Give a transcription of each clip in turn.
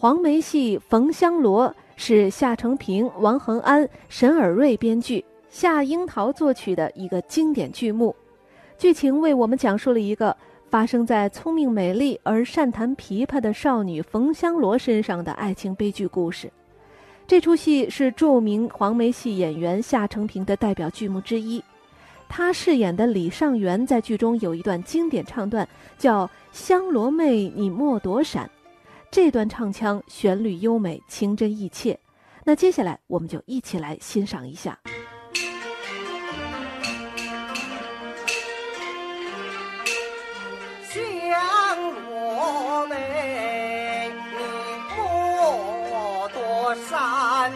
黄梅戏《冯香罗》是夏承平、王恒安、沈尔瑞编剧，夏樱桃作曲的一个经典剧目。剧情为我们讲述了一个发生在聪明美丽而善弹琵琶的少女冯香罗身上的爱情悲剧故事。这出戏是著名黄梅戏演员夏承平的代表剧目之一。他饰演的李尚元在剧中有一段经典唱段，叫《香罗妹，你莫躲闪》。这段唱腔旋律优美，情真意切。那接下来我们就一起来欣赏一下。香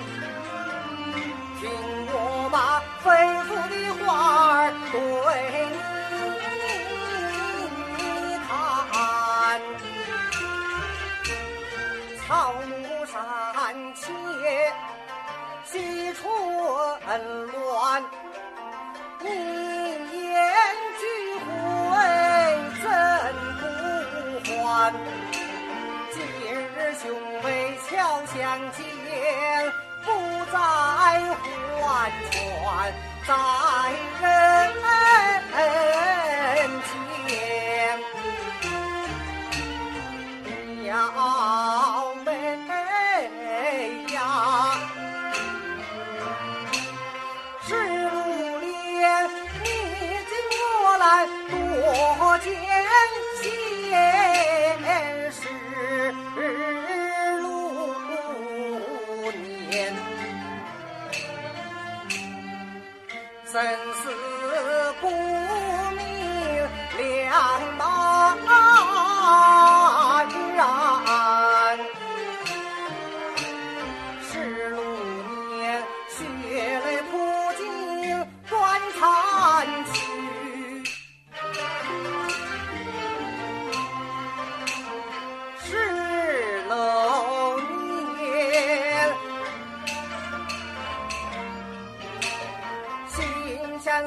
山切惜春乱，你言聚会怎不还？今日兄妹巧相见，不再还船在人间。小多艰险是路年，生死不明两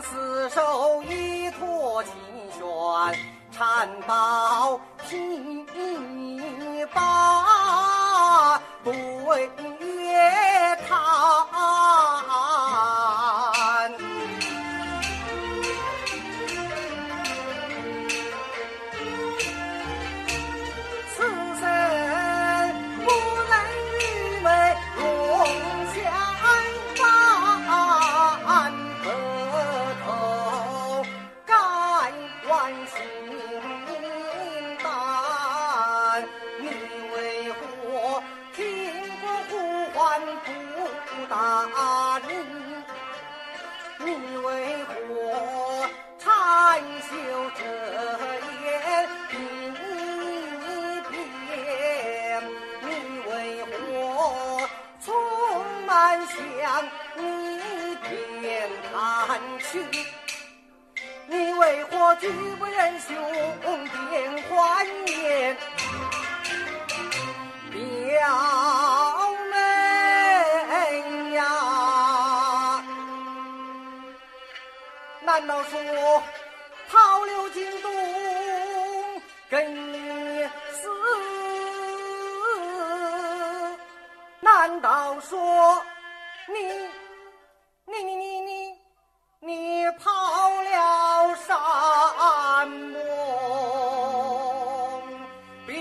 死守，一托琴弦，缠抱琵琶对去？你为何拒不认兄弟欢颜？表妹呀，难道说逃流京东跟你死？难道说你你你你你跑了山盟，变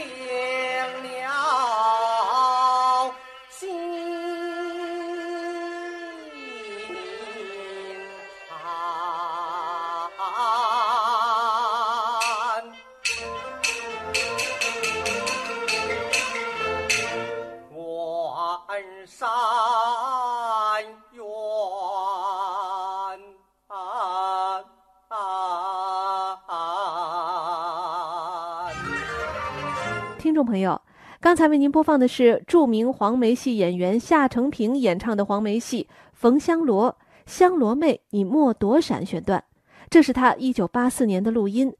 了心？听众朋友，刚才为您播放的是著名黄梅戏演员夏承平演唱的黄梅戏《冯香罗》，香罗妹，你莫躲闪选段。这是他一九八四年的录音，